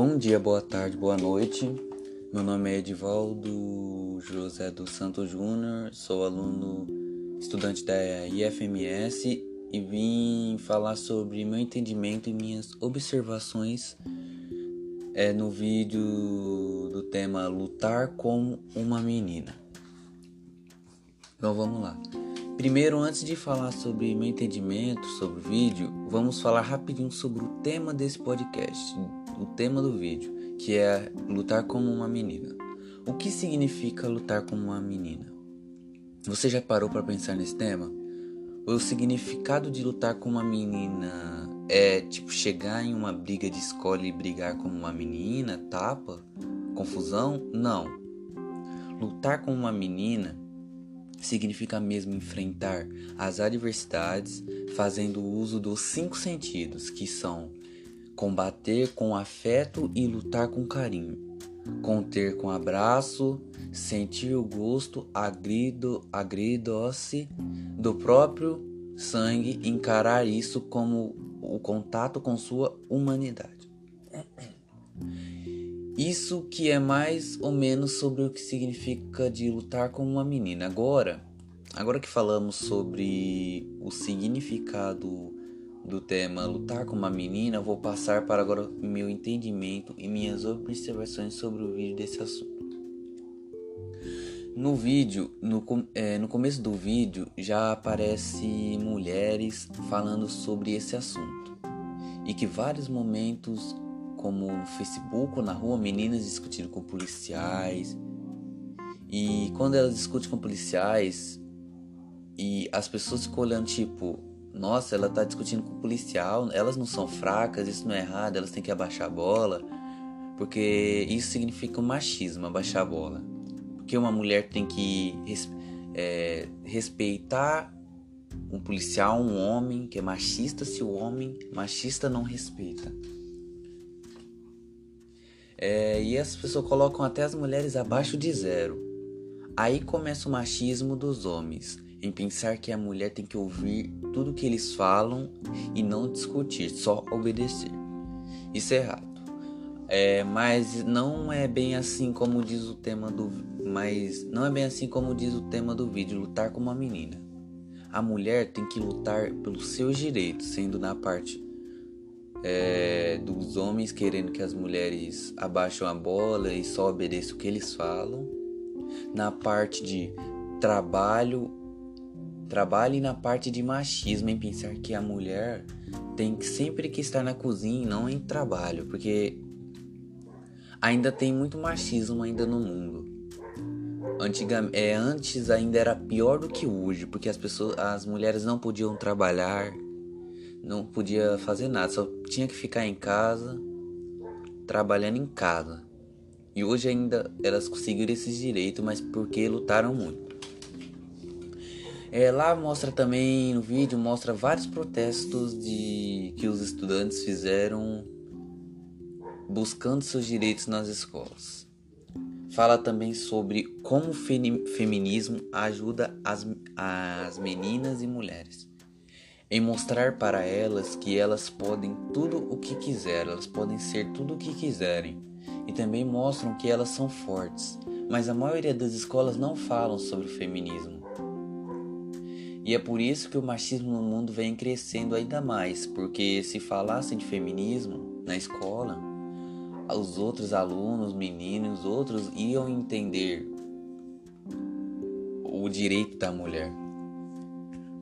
Bom dia, boa tarde, boa noite. Meu nome é Edivaldo José dos Santos Júnior, sou aluno estudante da IFMS e vim falar sobre meu entendimento e minhas observações é, no vídeo do tema Lutar como uma menina. Então vamos lá. Primeiro, antes de falar sobre meu entendimento sobre o vídeo, vamos falar rapidinho sobre o tema desse podcast, o tema do vídeo, que é lutar como uma menina. O que significa lutar como uma menina? Você já parou para pensar nesse tema? O significado de lutar como uma menina é tipo chegar em uma briga de escola e brigar como uma menina, tapa, confusão? Não. Lutar como uma menina significa mesmo enfrentar as adversidades fazendo uso dos cinco sentidos, que são combater com afeto e lutar com carinho, conter com abraço, sentir o gosto agrido, agridoce do próprio sangue, encarar isso como o contato com sua humanidade. Isso que é mais ou menos sobre o que significa de lutar como uma menina. Agora, agora que falamos sobre o significado do tema lutar como uma menina, vou passar para agora meu entendimento e minhas observações sobre o vídeo desse assunto. No vídeo, no, é, no começo do vídeo, já aparece mulheres falando sobre esse assunto e que vários momentos como no Facebook ou na rua, meninas discutindo com policiais. E quando elas discutem com policiais e as pessoas ficam olhando tipo, nossa, ela tá discutindo com policial, elas não são fracas, isso não é errado, elas têm que abaixar a bola. Porque isso significa o machismo, abaixar a bola. Porque uma mulher tem que é, respeitar um policial, um homem que é machista se o homem machista não respeita. É, e as pessoas colocam até as mulheres abaixo de zero. Aí começa o machismo dos homens, em pensar que a mulher tem que ouvir tudo que eles falam e não discutir, só obedecer. Isso é errado. É, mas não é bem assim como diz o tema do mas não é bem assim como diz o tema do vídeo lutar como uma menina. A mulher tem que lutar pelos seus direitos, sendo na parte é, dos homens querendo que as mulheres abaixem a bola e só obedeçam o que eles falam. Na parte de trabalho, trabalho e na parte de machismo em pensar que a mulher tem que sempre que estar na cozinha e não em trabalho, porque ainda tem muito machismo ainda no mundo. Antiga, é, antes ainda era pior do que hoje, porque as pessoas, as mulheres não podiam trabalhar, não podia fazer nada, só tinha que ficar em casa, trabalhando em casa. E hoje ainda elas conseguiram esses direitos, mas porque lutaram muito. É, lá mostra também no vídeo mostra vários protestos de que os estudantes fizeram buscando seus direitos nas escolas. Fala também sobre como o feminismo ajuda as, as meninas e mulheres em mostrar para elas que elas podem tudo o que quiserem, elas podem ser tudo o que quiserem, e também mostram que elas são fortes, mas a maioria das escolas não falam sobre o feminismo. E é por isso que o machismo no mundo vem crescendo ainda mais, porque se falassem de feminismo na escola, os outros alunos, meninos, outros iam entender o direito da mulher.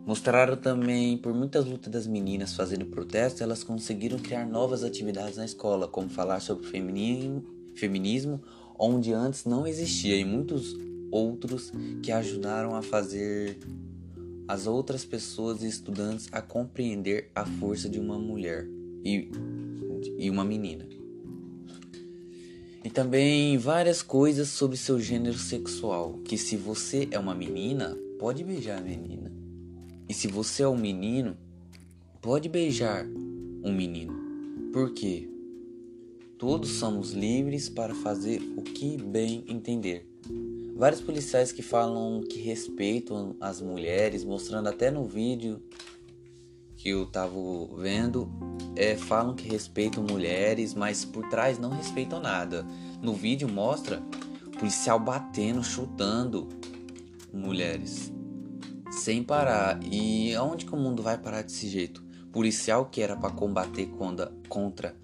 Mostraram também, por muitas lutas das meninas fazendo protesto, elas conseguiram criar novas atividades na escola, como falar sobre feminismo, feminismo onde antes não existia, e muitos outros que ajudaram a fazer as outras pessoas e estudantes a compreender a força de uma mulher e, e uma menina. E também várias coisas sobre seu gênero sexual, que se você é uma menina, pode beijar a menina. E se você é um menino, pode beijar um menino. Por quê? Todos somos livres para fazer o que bem entender. Vários policiais que falam que respeitam as mulheres, mostrando até no vídeo que eu tava vendo é, falam que respeitam mulheres, mas por trás não respeitam nada. No vídeo mostra policial batendo, chutando mulheres sem parar. E aonde que o mundo vai parar desse jeito? Policial que era para combater contra,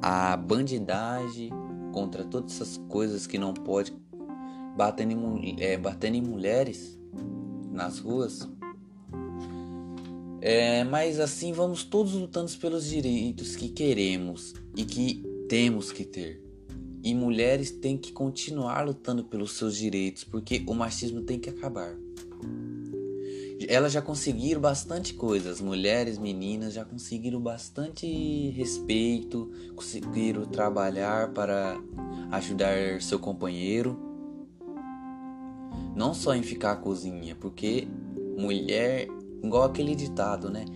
a bandidagem, contra todas essas coisas que não pode batendo em, é, batendo em mulheres nas ruas. É, mas assim vamos todos lutando pelos direitos que queremos e que temos que ter. E mulheres têm que continuar lutando pelos seus direitos, porque o machismo tem que acabar. Elas já conseguiram bastante coisas, mulheres, meninas já conseguiram bastante respeito, conseguiram trabalhar para ajudar seu companheiro. Não só em ficar cozinha, porque mulher, igual aquele ditado, né?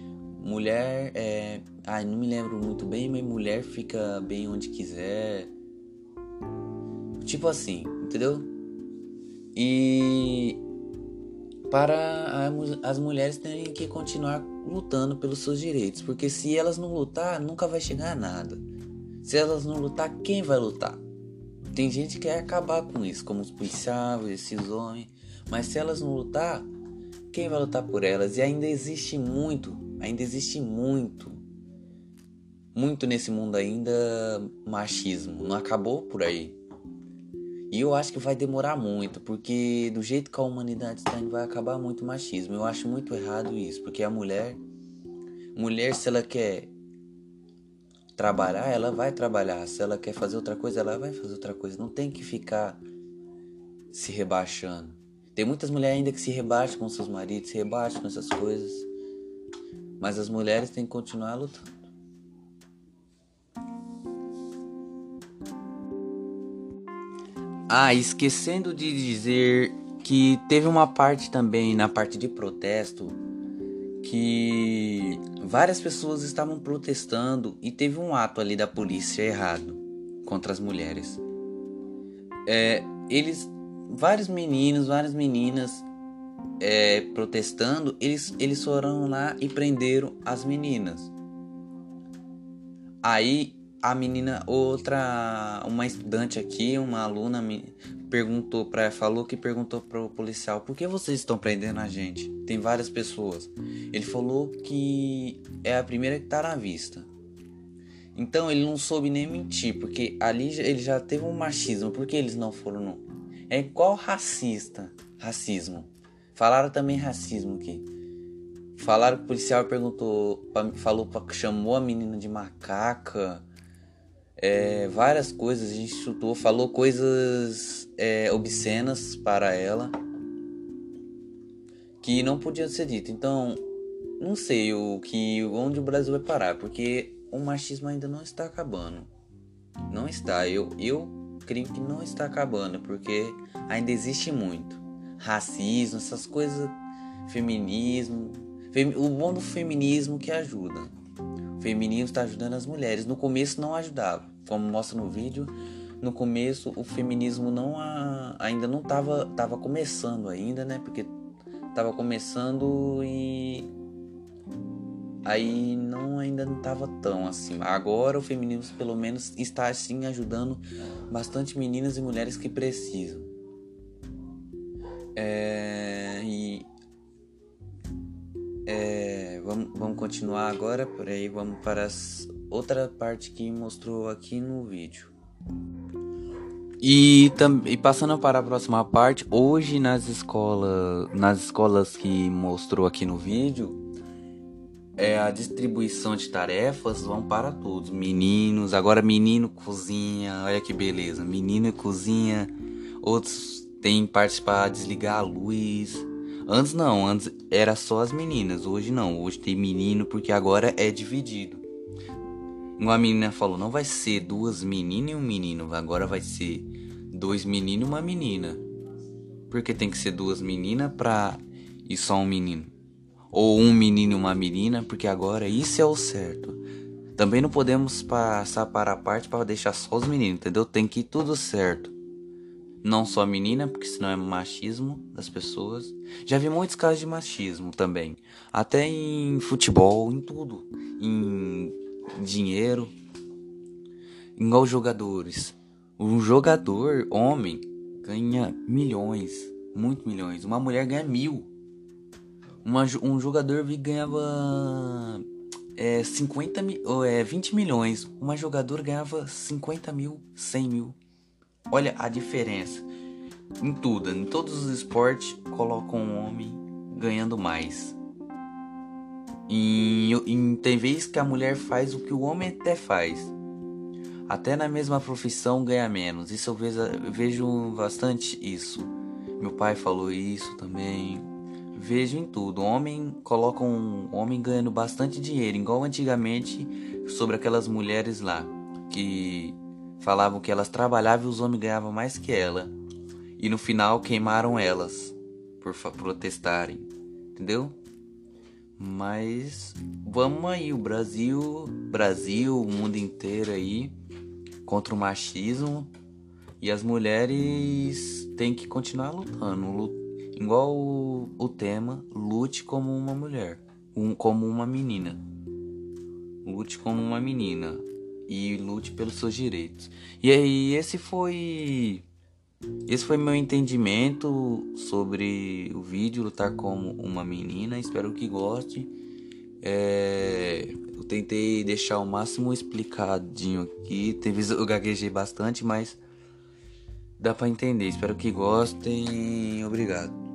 Mulher é. Ai, não me lembro muito bem, mas mulher fica bem onde quiser. Tipo assim, entendeu? E para as mulheres terem que continuar lutando pelos seus direitos, porque se elas não lutar, nunca vai chegar a nada. Se elas não lutar, quem vai lutar? Tem gente que quer acabar com isso, como os policiais, esses homens, mas se elas não lutar, quem vai lutar por elas? E ainda existe muito, ainda existe muito, muito nesse mundo ainda machismo. Não acabou por aí. E eu acho que vai demorar muito, porque do jeito que a humanidade está indo, vai acabar muito o machismo. Eu acho muito errado isso, porque a mulher, mulher se ela quer trabalhar, ela vai trabalhar. Se ela quer fazer outra coisa, ela vai fazer outra coisa. Não tem que ficar se rebaixando. Tem muitas mulheres ainda que se rebaixam com seus maridos, se rebaixam com essas coisas. Mas as mulheres têm que continuar lutando. Ah, esquecendo de dizer que teve uma parte também na parte de protesto que várias pessoas estavam protestando e teve um ato ali da polícia errado contra as mulheres. É, eles, vários meninos, várias meninas é, protestando, eles, eles foram lá e prenderam as meninas. Aí a menina, outra, uma estudante aqui, uma aluna me perguntou para falou que perguntou para o policial por que vocês estão prendendo a gente? Tem várias pessoas. Ele falou que é a primeira que tá na vista. Então ele não soube nem mentir, porque ali ele já teve um machismo. Por que eles não foram? Não? É igual racista, racismo. Falaram também racismo aqui. Falaram que o policial perguntou, falou, chamou a menina de macaca é, várias coisas, a gente chutou, falou coisas é, obscenas para ela que não podiam ser ditas. Então, não sei o que onde o Brasil vai parar, porque o machismo ainda não está acabando. Não está. Eu, eu creio que não está acabando, porque ainda existe muito racismo, essas coisas, feminismo. Fem, o bom do feminismo que ajuda. O feminismo está ajudando as mulheres. No começo não ajudava como mostra no vídeo, no começo o feminismo não a, ainda não estava tava começando ainda, né? Porque estava começando e aí não ainda não estava tão assim. Agora o feminismo pelo menos está assim ajudando bastante meninas e mulheres que precisam. É, e é, vamos, vamos continuar agora, por aí vamos para as outra parte que mostrou aqui no vídeo. E, e passando para a próxima parte, hoje nas escolas, nas escolas que mostrou aqui no vídeo, é a distribuição de tarefas vão para todos. Meninos, agora menino cozinha, olha que beleza. Menino cozinha, outros têm parte para desligar a luz. Antes não, antes era só as meninas, hoje não, hoje tem menino porque agora é dividido. Uma menina falou: não vai ser duas meninas e um menino, agora vai ser dois meninos e uma menina. Porque tem que ser duas meninas pra e só um menino. Ou um menino e uma menina, porque agora isso é o certo. Também não podemos passar para a parte para deixar só os meninos, entendeu? Tem que ir tudo certo. Não só menina, porque senão é machismo das pessoas. Já vi muitos casos de machismo também. Até em futebol, em tudo. Em dinheiro. Igual jogadores. Um jogador, homem, ganha milhões. Muito milhões. Uma mulher ganha mil. Uma, um jogador ganhava é, 50 mil, é, 20 milhões. Uma jogadora ganhava 50 mil, 100 mil. Olha a diferença. Em tudo, em todos os esportes, colocam um homem ganhando mais. E, em, tem vezes que a mulher faz o que o homem até faz. Até na mesma profissão ganha menos. Isso eu vejo, eu vejo bastante isso. Meu pai falou isso também. Vejo em tudo. Homem coloca um homem ganhando bastante dinheiro, igual antigamente sobre aquelas mulheres lá que Falavam que elas trabalhavam e os homens ganhavam mais que ela. E no final queimaram elas por protestarem. Entendeu? Mas vamos aí, o Brasil, Brasil, o mundo inteiro aí contra o machismo e as mulheres têm que continuar lutando, igual o, o tema, lute como uma mulher, um, como uma menina. Lute como uma menina e lute pelos seus direitos. E aí esse foi esse foi meu entendimento sobre o vídeo lutar como uma menina. Espero que goste. É, eu tentei deixar o máximo explicadinho aqui. Teve eu gaguejei bastante, mas dá para entender. Espero que gostem. Obrigado.